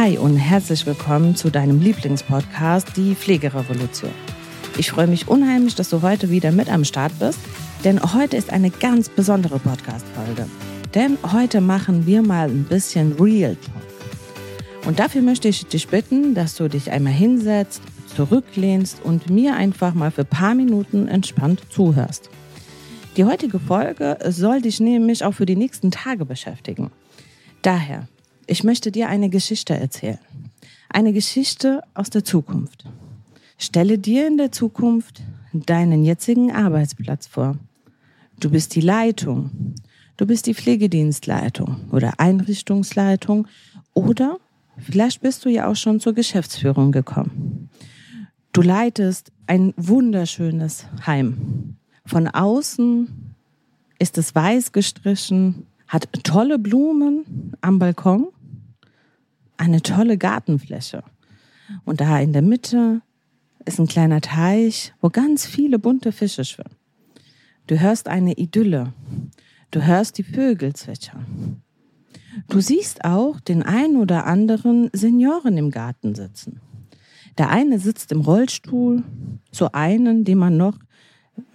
Hi und herzlich willkommen zu deinem Lieblingspodcast, die Pflegerevolution. Ich freue mich unheimlich, dass du heute wieder mit am Start bist, denn heute ist eine ganz besondere Podcast-Folge. Denn heute machen wir mal ein bisschen Real Talk. Und dafür möchte ich dich bitten, dass du dich einmal hinsetzt, zurücklehnst und mir einfach mal für ein paar Minuten entspannt zuhörst. Die heutige Folge soll dich nämlich auch für die nächsten Tage beschäftigen. Daher ich möchte dir eine Geschichte erzählen. Eine Geschichte aus der Zukunft. Stelle dir in der Zukunft deinen jetzigen Arbeitsplatz vor. Du bist die Leitung. Du bist die Pflegedienstleitung oder Einrichtungsleitung oder vielleicht bist du ja auch schon zur Geschäftsführung gekommen. Du leitest ein wunderschönes Heim. Von außen ist es weiß gestrichen, hat tolle Blumen am Balkon eine tolle Gartenfläche. Und da in der Mitte ist ein kleiner Teich, wo ganz viele bunte Fische schwimmen. Du hörst eine Idylle. Du hörst die Vögel zwitschern. Du siehst auch den ein oder anderen Senioren im Garten sitzen. Der eine sitzt im Rollstuhl, so einen, den man noch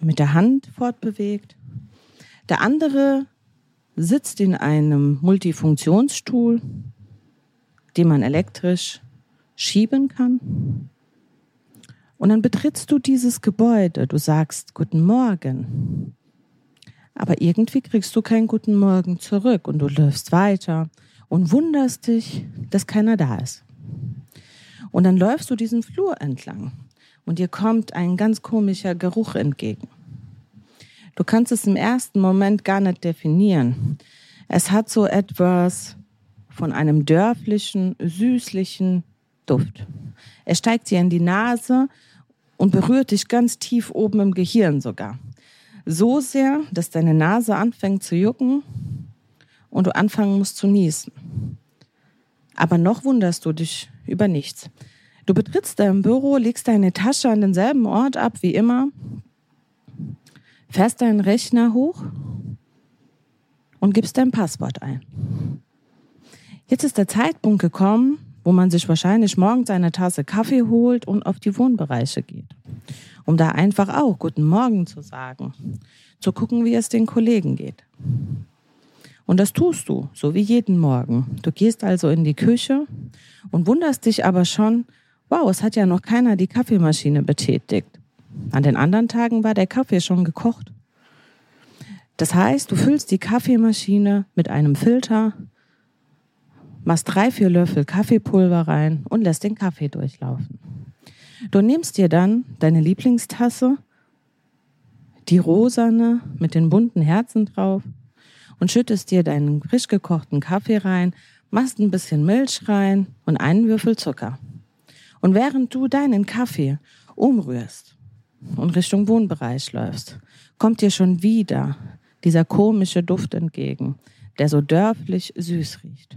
mit der Hand fortbewegt. Der andere sitzt in einem Multifunktionsstuhl die man elektrisch schieben kann. Und dann betrittst du dieses Gebäude, du sagst Guten Morgen. Aber irgendwie kriegst du keinen Guten Morgen zurück und du läufst weiter und wunderst dich, dass keiner da ist. Und dann läufst du diesen Flur entlang und dir kommt ein ganz komischer Geruch entgegen. Du kannst es im ersten Moment gar nicht definieren. Es hat so etwas von einem dörflichen, süßlichen Duft. Er steigt dir in die Nase und berührt dich ganz tief oben im Gehirn sogar. So sehr, dass deine Nase anfängt zu jucken und du anfangen musst zu niesen. Aber noch wunderst du dich über nichts. Du betrittst dein Büro, legst deine Tasche an denselben Ort ab wie immer, fährst deinen Rechner hoch und gibst dein Passwort ein. Jetzt ist der Zeitpunkt gekommen, wo man sich wahrscheinlich morgens eine Tasse Kaffee holt und auf die Wohnbereiche geht. Um da einfach auch Guten Morgen zu sagen, zu gucken, wie es den Kollegen geht. Und das tust du, so wie jeden Morgen. Du gehst also in die Küche und wunderst dich aber schon, wow, es hat ja noch keiner die Kaffeemaschine betätigt. An den anderen Tagen war der Kaffee schon gekocht. Das heißt, du füllst die Kaffeemaschine mit einem Filter, machst drei, vier Löffel Kaffeepulver rein und lässt den Kaffee durchlaufen. Du nimmst dir dann deine Lieblingstasse, die rosane mit den bunten Herzen drauf und schüttest dir deinen frisch gekochten Kaffee rein, machst ein bisschen Milch rein und einen Würfel Zucker. Und während du deinen Kaffee umrührst und Richtung Wohnbereich läufst, kommt dir schon wieder dieser komische Duft entgegen, der so dörflich süß riecht.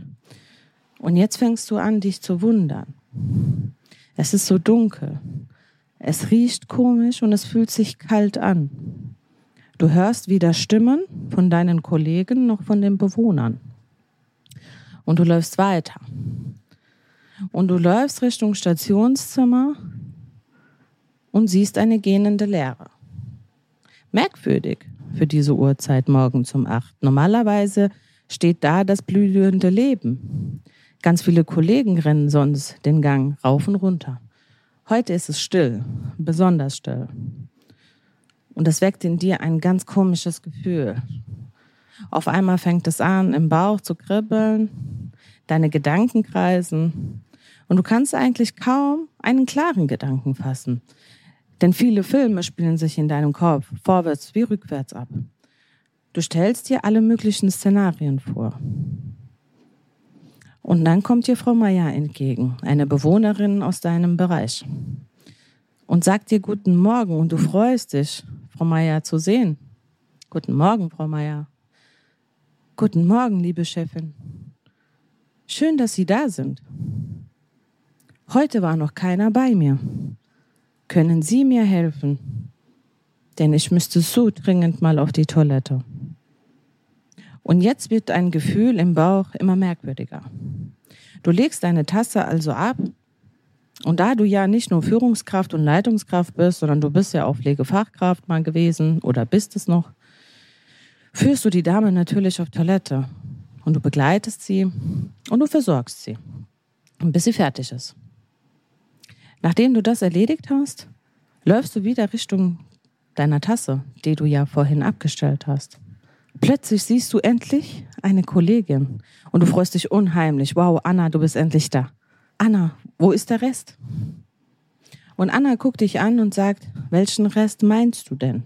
Und jetzt fängst du an, dich zu wundern. Es ist so dunkel. Es riecht komisch und es fühlt sich kalt an. Du hörst weder Stimmen von deinen Kollegen noch von den Bewohnern. Und du läufst weiter. Und du läufst Richtung Stationszimmer und siehst eine gähnende Leere. Merkwürdig für diese Uhrzeit morgen um acht. Normalerweise steht da das blühende Leben. Ganz viele Kollegen rennen sonst den Gang rauf und runter. Heute ist es still, besonders still. Und das weckt in dir ein ganz komisches Gefühl. Auf einmal fängt es an, im Bauch zu kribbeln, deine Gedanken kreisen und du kannst eigentlich kaum einen klaren Gedanken fassen. Denn viele Filme spielen sich in deinem Kopf vorwärts wie rückwärts ab. Du stellst dir alle möglichen Szenarien vor. Und dann kommt dir Frau Meier entgegen, eine Bewohnerin aus deinem Bereich, und sagt dir Guten Morgen und du freust dich, Frau Meier zu sehen. Guten Morgen, Frau Meier. Guten Morgen, liebe Chefin. Schön, dass Sie da sind. Heute war noch keiner bei mir. Können Sie mir helfen? Denn ich müsste so dringend mal auf die Toilette. Und jetzt wird ein Gefühl im Bauch immer merkwürdiger. Du legst deine Tasse also ab und da du ja nicht nur Führungskraft und Leitungskraft bist, sondern du bist ja auch Pflegefachkraft mal gewesen oder bist es noch, führst du die Dame natürlich auf Toilette und du begleitest sie und du versorgst sie, bis sie fertig ist. Nachdem du das erledigt hast, läufst du wieder Richtung deiner Tasse, die du ja vorhin abgestellt hast. Plötzlich siehst du endlich eine Kollegin und du freust dich unheimlich. Wow, Anna, du bist endlich da. Anna, wo ist der Rest? Und Anna guckt dich an und sagt, welchen Rest meinst du denn?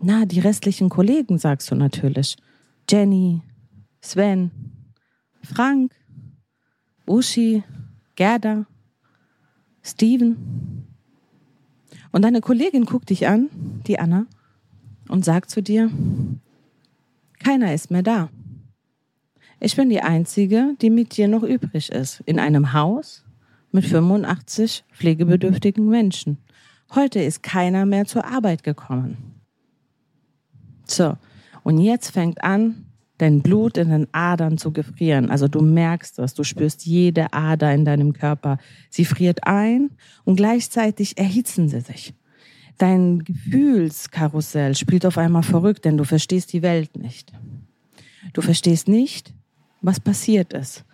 Na, die restlichen Kollegen, sagst du natürlich. Jenny, Sven, Frank, Uschi, Gerda, Steven. Und deine Kollegin guckt dich an, die Anna, und sagt zu dir, keiner ist mehr da. Ich bin die Einzige, die mit dir noch übrig ist, in einem Haus mit 85 pflegebedürftigen Menschen. Heute ist keiner mehr zur Arbeit gekommen. So, und jetzt fängt an, dein Blut in den Adern zu gefrieren. Also du merkst das, du spürst jede Ader in deinem Körper. Sie friert ein und gleichzeitig erhitzen sie sich. Dein Gefühlskarussell spielt auf einmal verrückt, denn du verstehst die Welt nicht. Du verstehst nicht, was passiert ist.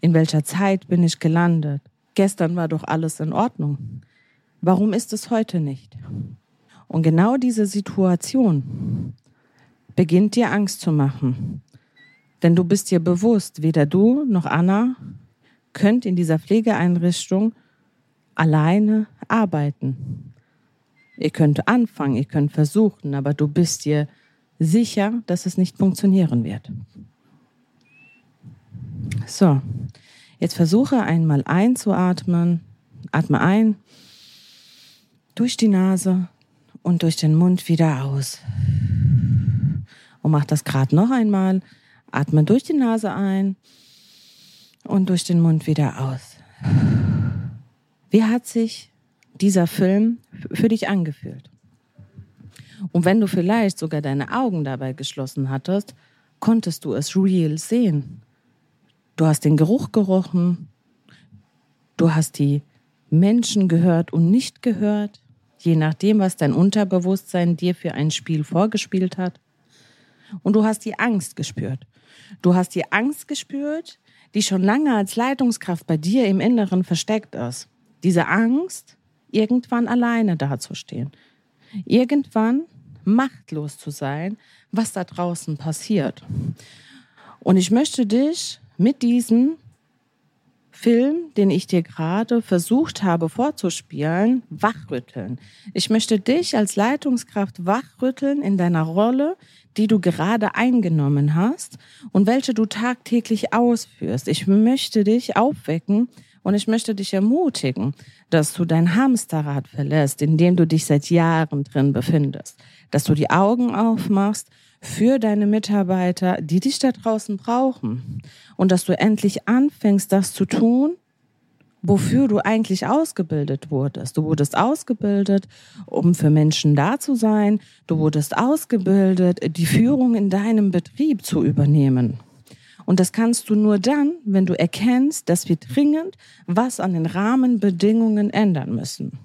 In welcher Zeit bin ich gelandet? Gestern war doch alles in Ordnung. Warum ist es heute nicht? Und genau diese Situation beginnt dir Angst zu machen. Denn du bist dir bewusst, weder du noch Anna könnt in dieser Pflegeeinrichtung alleine arbeiten. Ihr könnt anfangen, ihr könnt versuchen, aber du bist dir sicher, dass es nicht funktionieren wird. So, jetzt versuche einmal einzuatmen. Atme ein durch die Nase und durch den Mund wieder aus. Und mach das gerade noch einmal. Atme durch die Nase ein und durch den Mund wieder aus. Wie hat sich dieser Film für dich angefühlt? Und wenn du vielleicht sogar deine Augen dabei geschlossen hattest, konntest du es real sehen. Du hast den Geruch gerochen, du hast die Menschen gehört und nicht gehört, je nachdem, was dein Unterbewusstsein dir für ein Spiel vorgespielt hat. Und du hast die Angst gespürt. Du hast die Angst gespürt, die schon lange als Leitungskraft bei dir im Inneren versteckt ist. Diese Angst, irgendwann alleine dazustehen. Irgendwann machtlos zu sein, was da draußen passiert. Und ich möchte dich mit diesem Film, den ich dir gerade versucht habe vorzuspielen, wachrütteln. Ich möchte dich als Leitungskraft wachrütteln in deiner Rolle, die du gerade eingenommen hast und welche du tagtäglich ausführst. Ich möchte dich aufwecken und ich möchte dich ermutigen, dass du dein Hamsterrad verlässt, in dem du dich seit Jahren drin befindest. Dass du die Augen aufmachst für deine Mitarbeiter, die dich da draußen brauchen. Und dass du endlich anfängst, das zu tun, wofür du eigentlich ausgebildet wurdest. Du wurdest ausgebildet, um für Menschen da zu sein. Du wurdest ausgebildet, die Führung in deinem Betrieb zu übernehmen. Und das kannst du nur dann, wenn du erkennst, dass wir dringend was an den Rahmenbedingungen ändern müssen.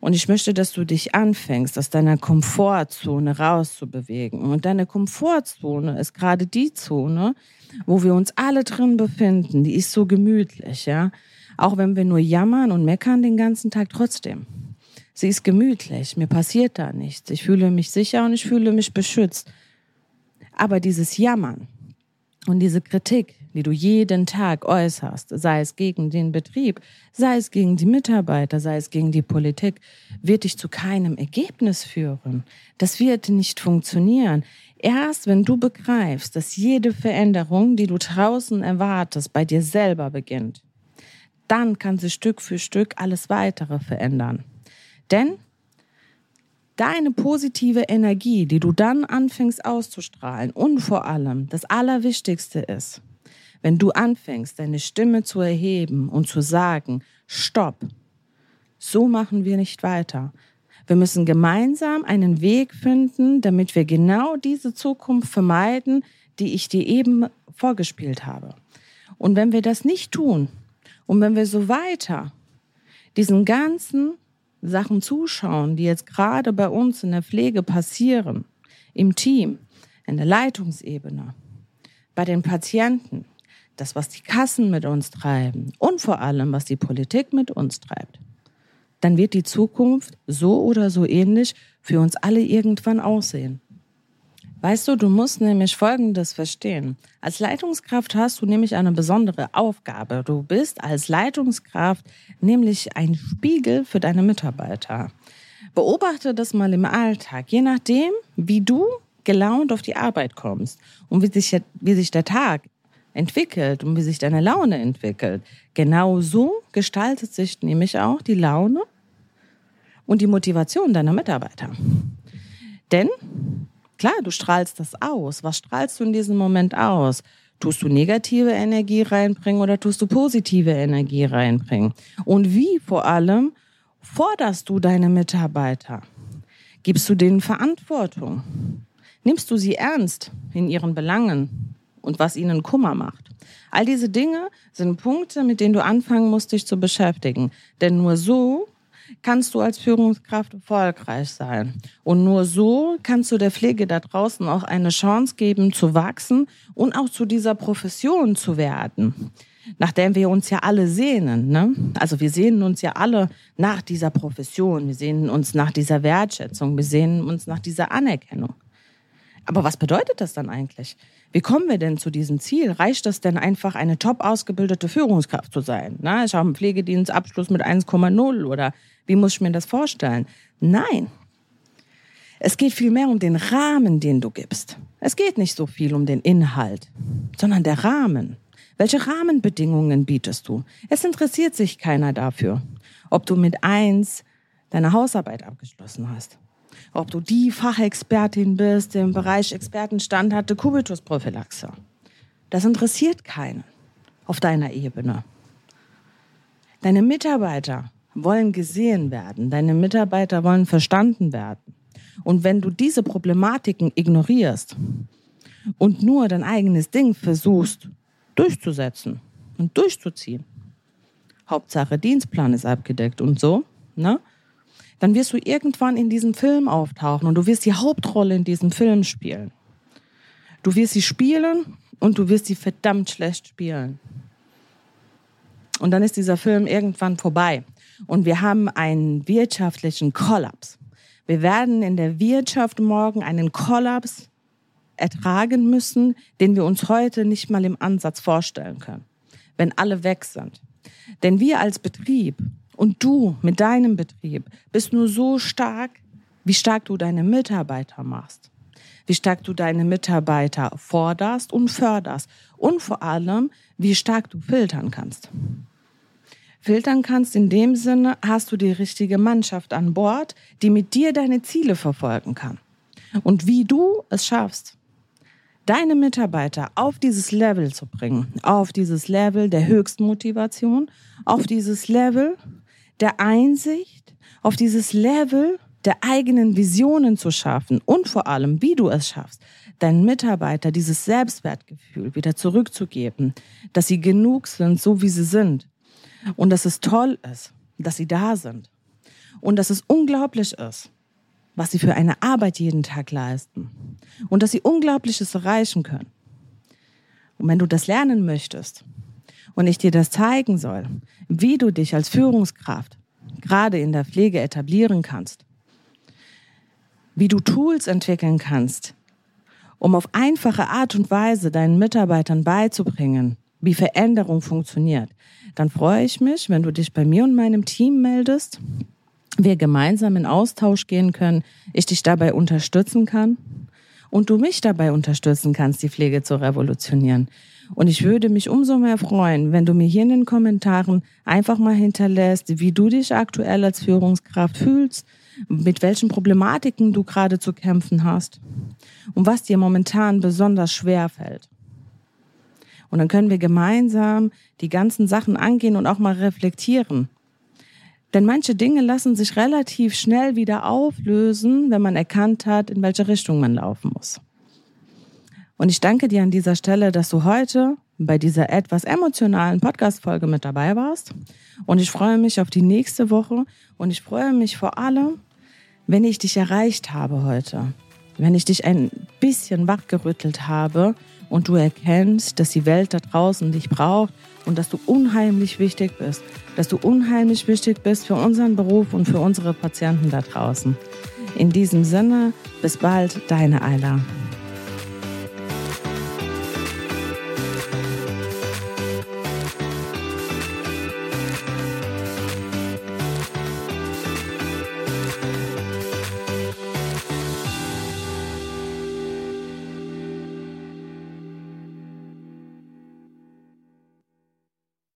Und ich möchte, dass du dich anfängst, aus deiner Komfortzone rauszubewegen. Und deine Komfortzone ist gerade die Zone, wo wir uns alle drin befinden. Die ist so gemütlich, ja. Auch wenn wir nur jammern und meckern den ganzen Tag trotzdem. Sie ist gemütlich. Mir passiert da nichts. Ich fühle mich sicher und ich fühle mich beschützt. Aber dieses Jammern, und diese Kritik, die du jeden Tag äußerst, sei es gegen den Betrieb, sei es gegen die Mitarbeiter, sei es gegen die Politik, wird dich zu keinem Ergebnis führen. Das wird nicht funktionieren. Erst wenn du begreifst, dass jede Veränderung, die du draußen erwartest, bei dir selber beginnt, dann kann sich Stück für Stück alles weitere verändern. Denn deine positive Energie, die du dann anfängst auszustrahlen und vor allem das Allerwichtigste ist, wenn du anfängst, deine Stimme zu erheben und zu sagen, stopp, so machen wir nicht weiter. Wir müssen gemeinsam einen Weg finden, damit wir genau diese Zukunft vermeiden, die ich dir eben vorgespielt habe. Und wenn wir das nicht tun und wenn wir so weiter diesen ganzen Sachen zuschauen, die jetzt gerade bei uns in der Pflege passieren, im Team, in der Leitungsebene, bei den Patienten, das, was die Kassen mit uns treiben und vor allem, was die Politik mit uns treibt, dann wird die Zukunft so oder so ähnlich für uns alle irgendwann aussehen. Weißt du, du musst nämlich Folgendes verstehen. Als Leitungskraft hast du nämlich eine besondere Aufgabe. Du bist als Leitungskraft nämlich ein Spiegel für deine Mitarbeiter. Beobachte das mal im Alltag. Je nachdem, wie du gelaunt auf die Arbeit kommst und wie sich, wie sich der Tag entwickelt und wie sich deine Laune entwickelt, genau so gestaltet sich nämlich auch die Laune und die Motivation deiner Mitarbeiter. Denn Klar, du strahlst das aus. Was strahlst du in diesem Moment aus? Tust du negative Energie reinbringen oder tust du positive Energie reinbringen? Und wie vor allem forderst du deine Mitarbeiter? Gibst du denen Verantwortung? Nimmst du sie ernst in ihren Belangen und was ihnen Kummer macht? All diese Dinge sind Punkte, mit denen du anfangen musst, dich zu beschäftigen. Denn nur so kannst du als Führungskraft erfolgreich sein. Und nur so kannst du der Pflege da draußen auch eine Chance geben, zu wachsen und auch zu dieser Profession zu werden. Nachdem wir uns ja alle sehnen, ne? Also wir sehnen uns ja alle nach dieser Profession, wir sehnen uns nach dieser Wertschätzung, wir sehnen uns nach dieser Anerkennung. Aber was bedeutet das dann eigentlich? Wie kommen wir denn zu diesem Ziel? Reicht das denn einfach, eine top ausgebildete Führungskraft zu sein? Na, ich habe einen Pflegedienstabschluss mit 1,0 oder wie muss ich mir das vorstellen? Nein. Es geht vielmehr um den Rahmen, den du gibst. Es geht nicht so viel um den Inhalt, sondern der Rahmen. Welche Rahmenbedingungen bietest du? Es interessiert sich keiner dafür, ob du mit eins deine Hausarbeit abgeschlossen hast, ob du die Fachexpertin bist, im Bereich Expertenstand hatte Kubitusprophylaxe. Das interessiert keinen auf deiner Ebene. Deine Mitarbeiter wollen gesehen werden. Deine Mitarbeiter wollen verstanden werden. Und wenn du diese Problematiken ignorierst und nur dein eigenes Ding versuchst durchzusetzen und durchzuziehen, Hauptsache Dienstplan ist abgedeckt und so, ne? Dann wirst du irgendwann in diesem Film auftauchen und du wirst die Hauptrolle in diesem Film spielen. Du wirst sie spielen und du wirst sie verdammt schlecht spielen. Und dann ist dieser Film irgendwann vorbei und wir haben einen wirtschaftlichen Kollaps. Wir werden in der Wirtschaft morgen einen Kollaps ertragen müssen, den wir uns heute nicht mal im Ansatz vorstellen können, wenn alle weg sind. Denn wir als Betrieb und du mit deinem Betrieb bist nur so stark, wie stark du deine Mitarbeiter machst, wie stark du deine Mitarbeiter forderst und förderst und vor allem, wie stark du filtern kannst filtern kannst. In dem Sinne hast du die richtige Mannschaft an Bord, die mit dir deine Ziele verfolgen kann. Und wie du es schaffst, deine Mitarbeiter auf dieses Level zu bringen, auf dieses Level der Höchstmotivation, auf dieses Level der Einsicht, auf dieses Level der eigenen Visionen zu schaffen und vor allem, wie du es schaffst, deinen Mitarbeiter dieses Selbstwertgefühl wieder zurückzugeben, dass sie genug sind, so wie sie sind, und dass es toll ist, dass sie da sind. Und dass es unglaublich ist, was sie für eine Arbeit jeden Tag leisten. Und dass sie Unglaubliches erreichen können. Und wenn du das lernen möchtest und ich dir das zeigen soll, wie du dich als Führungskraft gerade in der Pflege etablieren kannst, wie du Tools entwickeln kannst, um auf einfache Art und Weise deinen Mitarbeitern beizubringen, wie Veränderung funktioniert, dann freue ich mich, wenn du dich bei mir und meinem Team meldest, wir gemeinsam in Austausch gehen können, ich dich dabei unterstützen kann und du mich dabei unterstützen kannst, die Pflege zu revolutionieren. Und ich würde mich umso mehr freuen, wenn du mir hier in den Kommentaren einfach mal hinterlässt, wie du dich aktuell als Führungskraft fühlst, mit welchen Problematiken du gerade zu kämpfen hast und was dir momentan besonders schwer fällt. Und dann können wir gemeinsam die ganzen Sachen angehen und auch mal reflektieren. Denn manche Dinge lassen sich relativ schnell wieder auflösen, wenn man erkannt hat, in welche Richtung man laufen muss. Und ich danke dir an dieser Stelle, dass du heute bei dieser etwas emotionalen Podcast-Folge mit dabei warst. Und ich freue mich auf die nächste Woche und ich freue mich vor allem, wenn ich dich erreicht habe heute. Wenn ich dich ein bisschen wachgerüttelt habe und du erkennst, dass die Welt da draußen dich braucht und dass du unheimlich wichtig bist. Dass du unheimlich wichtig bist für unseren Beruf und für unsere Patienten da draußen. In diesem Sinne, bis bald, deine Ayla.